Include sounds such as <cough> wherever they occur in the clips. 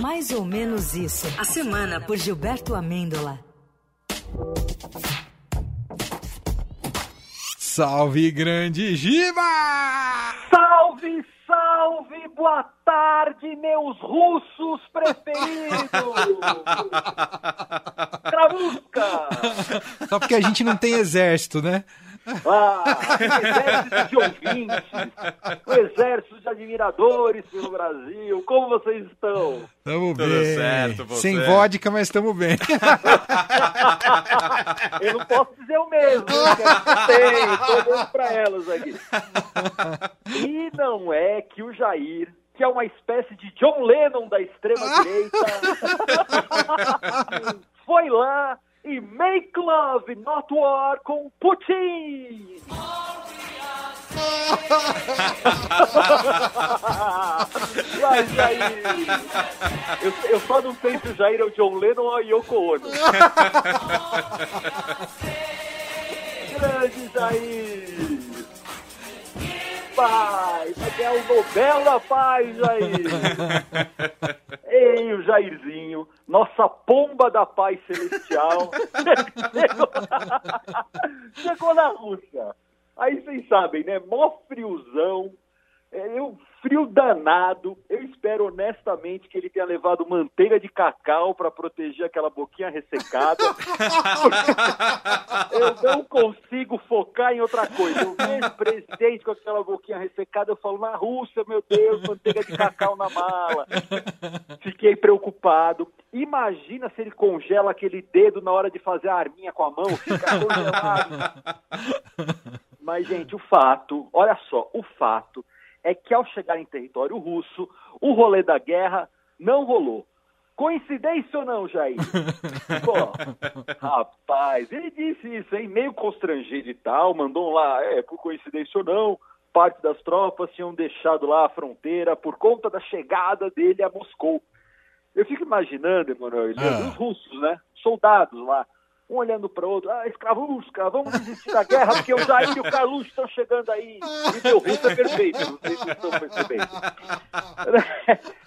Mais ou menos isso. A semana por Gilberto Amêndola. Salve, grande Giba! Salve, salve, boa tarde, meus russos preferidos! <laughs> Travuska! Só porque a gente não tem exército, né? Ah, um exército de ouvintes, um exército de admiradores pelo Brasil. Como vocês estão? Tamo Tudo bem. certo, você? Sem vodka, mas tamo bem. <laughs> Eu não posso dizer o mesmo, né? tem, tô dando pra elas aqui. E não é que o Jair, que é uma espécie de John Lennon da extrema-direita, <laughs> foi lá e make love, not war com Putin. <laughs> Vai, Jair! Eu, eu só não sei se o Jair é o John Lennon ou a Yoko Ono. Grande Jair! Pai, vai ganhar o Nobel da Paz, Jair! <laughs> Jairzinho, nossa pomba da paz celestial, chegou, <laughs> <laughs> chegou na Rússia. Aí vocês sabem, né? Mó friozão, é, eu, frio danado. Espero honestamente que ele tenha levado manteiga de cacau para proteger aquela boquinha ressecada. <laughs> eu não consigo focar em outra coisa. Eu vejo presidente com aquela boquinha ressecada, eu falo, na Rússia, meu Deus, manteiga de cacau na mala. Fiquei preocupado. Imagina se ele congela aquele dedo na hora de fazer a arminha com a mão, fica congelado. <laughs> Mas, gente, o fato, olha só, o fato é que ao chegar em território russo, o rolê da guerra não rolou. Coincidência ou não, Jair? <laughs> Pô, rapaz, ele disse isso, hein? Meio constrangido e tal, mandou lá, é, por coincidência ou não, parte das tropas tinham deixado lá a fronteira por conta da chegada dele a Moscou. Eu fico imaginando, Emanuel, Ah. os russos, né? Soldados lá, um olhando para o outro, ah, escravusca, vamos desistir da guerra, porque o Jair e o Carluxo estão chegando aí. E meu russo é perfeito, vocês estão percebendo.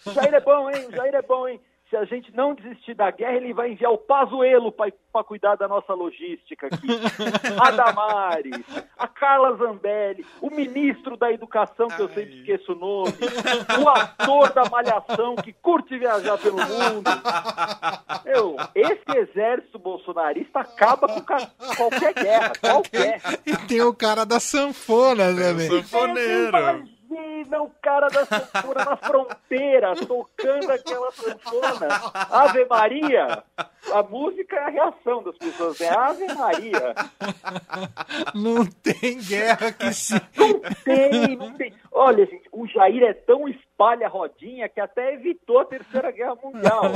<laughs> Jair é bom, hein? Jair é bom, hein? Se a gente não desistir da guerra, ele vai enviar o Pazuello para cuidar da nossa logística aqui. <laughs> A Damares, a Carla Zambelli, o ministro da Educação, que eu sempre esqueço o nome, o ator da Malhação, que curte viajar pelo mundo. Eu, esse exército bolsonarista acaba com ca- qualquer guerra, <laughs> qualquer. E tem o cara da sanfona também. Sanfoneiro. Imagina o cara da sanfona na fronteira, tocando aquela sanfona. Ave Maria. A música é a reação das pessoas, né? Ave Maria. Não tem guerra que se. Não tem, não tem. Olha, gente, o Jair é tão espalha rodinha que até evitou a Terceira Guerra Mundial.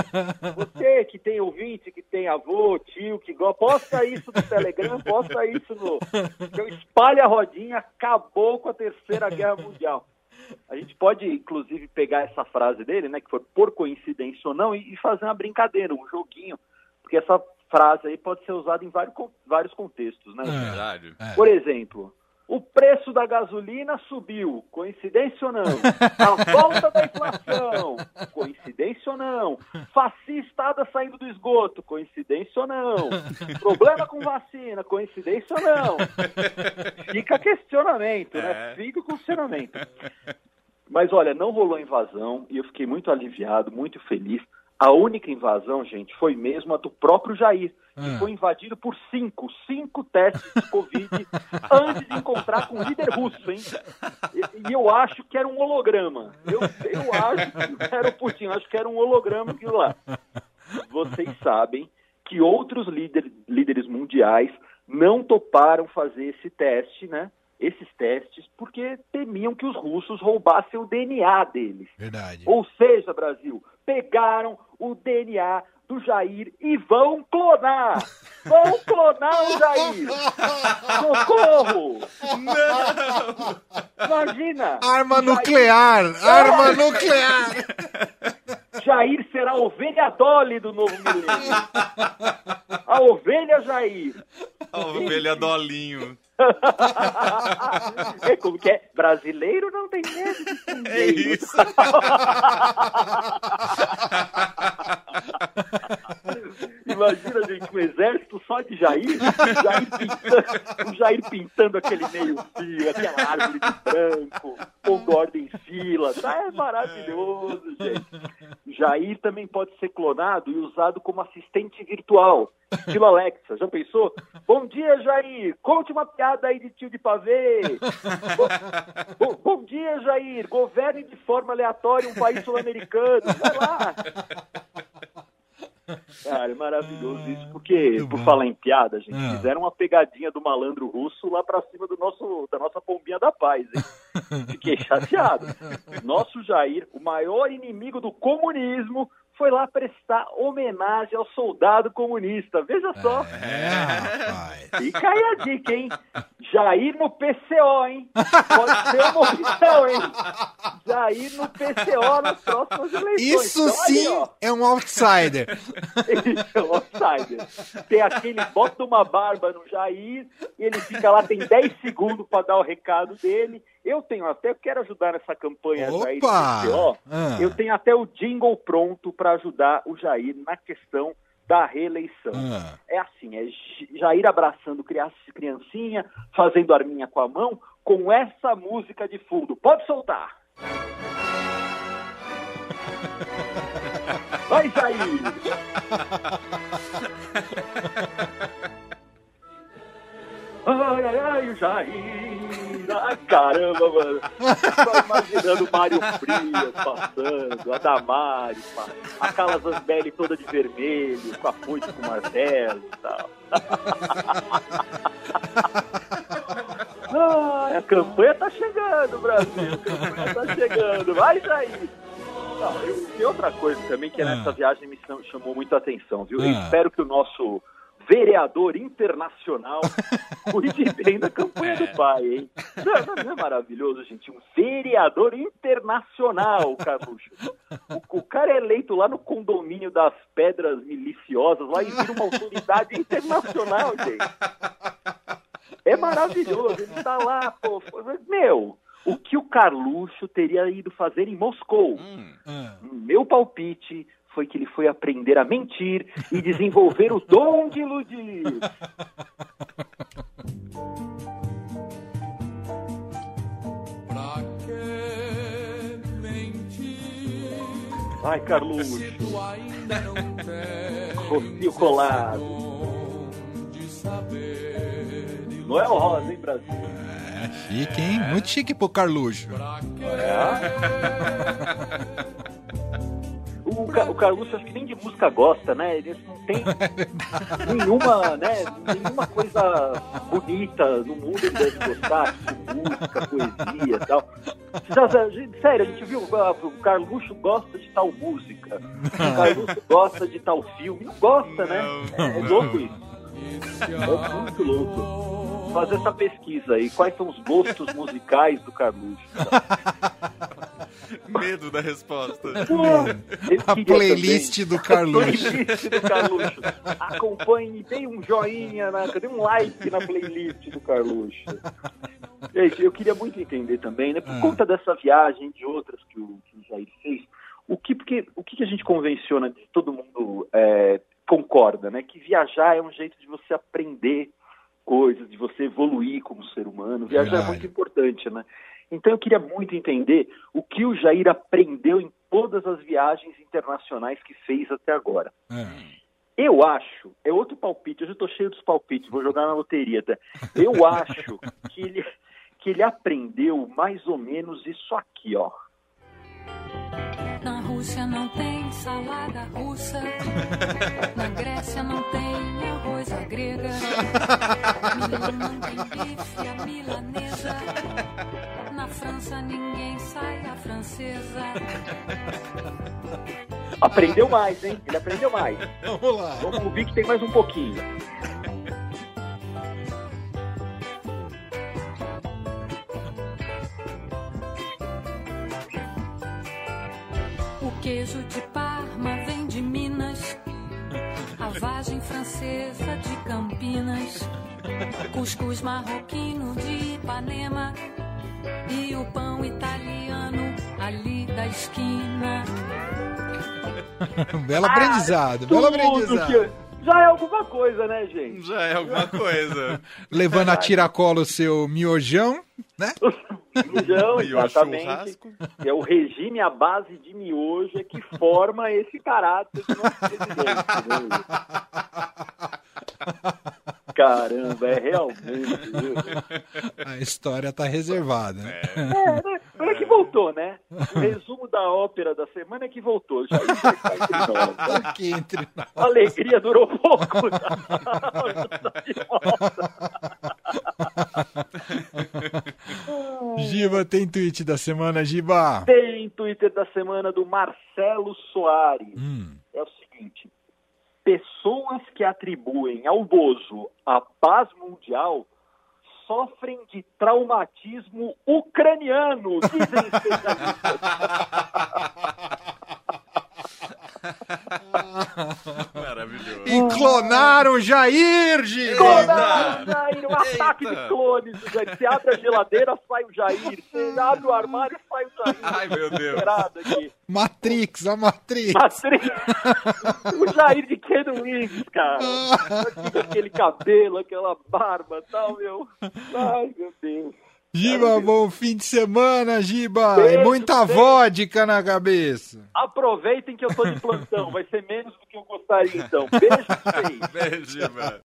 Você que tem ouvinte, que tem avô, tio, que gosta, posta isso no Telegram, posta isso no. Então, espalha rodinha, acabou com a Terceira Guerra Mundial. A gente pode, inclusive, pegar essa frase dele, né, que foi por coincidência ou não, e e fazer uma brincadeira, um joguinho, porque essa frase aí pode ser usada em vários, vários contextos, né? É. Verdade. Por exemplo, o preço da gasolina subiu, coincidência ou não? <laughs> A volta da inflação, coincidência ou não? Fascistada saindo do esgoto, coincidência ou não? Problema com vacina, coincidência ou não? Fica questionamento, né? É. Fica o questionamento. Mas olha, não rolou invasão e eu fiquei muito aliviado, muito feliz. A única invasão, gente, foi mesmo a do próprio Jair, que Ah. foi invadido por cinco, cinco testes de Covid <laughs> antes de encontrar com o líder russo, hein? E, e eu acho que era um holograma. Eu, eu acho que não era o Putin, eu acho que era um holograma aquilo lá. Vocês sabem que outros líder- líderes mundiais não toparam fazer esse teste, né? Esses testes, porque temiam que os russos roubassem o DNA deles. Verdade. Ou seja, Brasil, pegaram o DNA do Jair e vão clonar. <laughs> Vão clonar o Jair. Socorro! Imagina! Arma Jair- nuclear! Arma nuclear! <laughs> Jair será a ovelha Dolly do novo milênio. A ovelha Jair. A ovelha dolinho. É como que é? Brasileiro não tem medo de É ninguém. isso. Imagina, gente, um exército só de Jair, Jair pintando, o Jair pintando aquele meio aquela árvore de branco, pondo ordem em fila. Tá, é maravilhoso, gente. Jair também pode ser clonado e usado como assistente virtual. Estilo Alexa, já pensou? Bom dia, Jair. Conte uma piada aí de tio de pavê. <laughs> Bom, bom, dia, Jair. Governe de forma aleatória um país sul-americano. Vai lá. Cara, é maravilhoso isso, porque, por bom. falar em piada, gente, Ah. fizeram uma pegadinha do malandro russo lá pra cima do nosso, da nossa pombinha da paz, hein? <laughs> Fiquei chateado. Nosso Jair, o maior inimigo do comunismo, foi lá prestar homenagem ao soldado comunista. Veja só. É. Fica aí a dica, hein? Jair no PCO, hein? Pode ser uma opção, hein? Jair no PCO nas próximas eleições. Isso Então, aí, sim ó. é um outsider. Esse é o outsider. Tem aquele, bota uma barba no Jair, e ele fica lá, tem 10 segundos para dar o recado dele. Eu tenho até, eu quero ajudar nessa campanha Jair Opa! PCO, Ah. eu tenho até o jingle pronto para ajudar o Jair na questão da reeleição. Ah. É assim, é Jair abraçando criancinha, fazendo arminha com a mão, com essa música de fundo. Pode soltar! <laughs> Vai, Jair! <laughs> Ai, ai, ai, o Jair! Caramba, mano! Só imaginando o Mário Frias passando, a Damares, pa- a Carla Zambelli toda de vermelho, com a foice com o martelo e tal. Ai, a campanha tá chegando, Brasil! A campanha tá chegando! Vai, Jair! Não, eu, tem outra coisa também que Ah. nessa viagem me cham- chamou muito a atenção, viu? Eu Ah. espero que o nosso vereador internacional <laughs> cuide bem da campanha do pai, hein? Não, não- é maravilhoso, gente? Um vereador internacional, Carluxo. O, o cara é eleito lá no condomínio das pedras miliciosas, lá e vira uma autoridade internacional, gente. É maravilhoso, ele tá lá, pô. Meu, o que o Carluxo teria ido fazer em Moscou? Hum. Ah. Meu palpite foi que ele foi aprender a mentir e desenvolver o dom de iludir. Pra que mentir? Ai, Carluxo, Rocio <laughs> colado. Não é o Rosa, hein, Brasil? É chique, hein? Muito chique pro Carluxo. pra <laughs> que O, Ca- o Carluxo acho que nem de música gosta, né? Ele não tem <laughs> nenhuma, né, nenhuma coisa bonita no mundo ele deve gostar, tipo música, poesia e tal. Sério, a gente viu, ah, o Carluxo gosta de tal música, o Carluxo <laughs> gosta de tal filme, não gosta, né? É, é louco isso. É muito louco. Fazer essa pesquisa aí, quais são os gostos musicais do Carluxo? <laughs> Medo da resposta. A queria playlist do Carluxo. playlist do Carluxo. Acompanhe, dê um joinha, na, dê um like na playlist do Carluxo. Gente, eu queria muito entender também, né? Por Ah. conta dessa viagem e de outras que o, que o Jair fez, o que, porque, o que que a gente convenciona, de todo mundo é, concorda, né? Que viajar é um jeito de você aprender coisas, de você evoluir como ser humano. Viajar é Verdade. muito importante, né? Então eu queria muito entender o que o Jair aprendeu em todas as viagens internacionais que fez até agora. Ah. Eu acho, é outro palpite, hoje eu tô cheio dos palpites, vou jogar na loteria, tá? <laughs> Eu acho que ele, que ele aprendeu mais ou menos isso aqui, ó. Na Rússia não tem salada russa. Na Grécia não tem arroz à grega. Milão não tem bife à milanesa. França ninguém sai a francesa. <laughs> Aprendeu mais, hein? Ele aprendeu mais. <laughs> Vamos lá. Vamos ouvir que tem mais um pouquinho. O queijo de Parma vem de Minas. A vagem francesa de Campinas. Cuscuz marroquino de Ipanema. E o pão italiano ali da esquina. <laughs> Belo aprendizado, belo aprendizado. que, Já é alguma coisa, né, gente? Já é alguma coisa. <laughs> Levando a tiracolo o seu miojão, né? <laughs> Miojão, E exatamente. churrasco. É o regime à base de miojo é que forma esse caráter do nosso presidente. né? Caramba, é realmente. viu? A história tá reservada. né? É, né? Olha que voltou, né? O resumo da ópera da semana é que voltou. Já é nós, né? <laughs> Aqui entre nós. A alegria durou pouco. <laughs> Tá volta. Giba, tem tweet da semana, Giba? Tem Twitter da semana do Marcelo Soares. Hum. Pessoas que atribuem ao Bozo a paz mundial sofrem de traumatismo ucraniano, dizem <laughs> especialistas. <laughs> Maravilhoso. E clonaram Jair, Giba! Clonaram o Jair, um ataque Eita. de clones. Jair. Você abre a geladeira, sai o Jair. Você abre o armário, sai o Jair. Ai, meu Deus. Aqui. Matrix, a Matrix. Matrix. o Jair de Keanu Reeves, cara. <laughs> Aquele cabelo, aquela barba e tal, meu. Ai, meu Deus. Giba, bom fim de semana, Giba. Beijo, e muita beijo. vodka na cabeça. Aproveitem que eu tô de plantão. Vai ser menos do que eu gostaria, então. Beijo <laughs> vocês. Beijo, mano.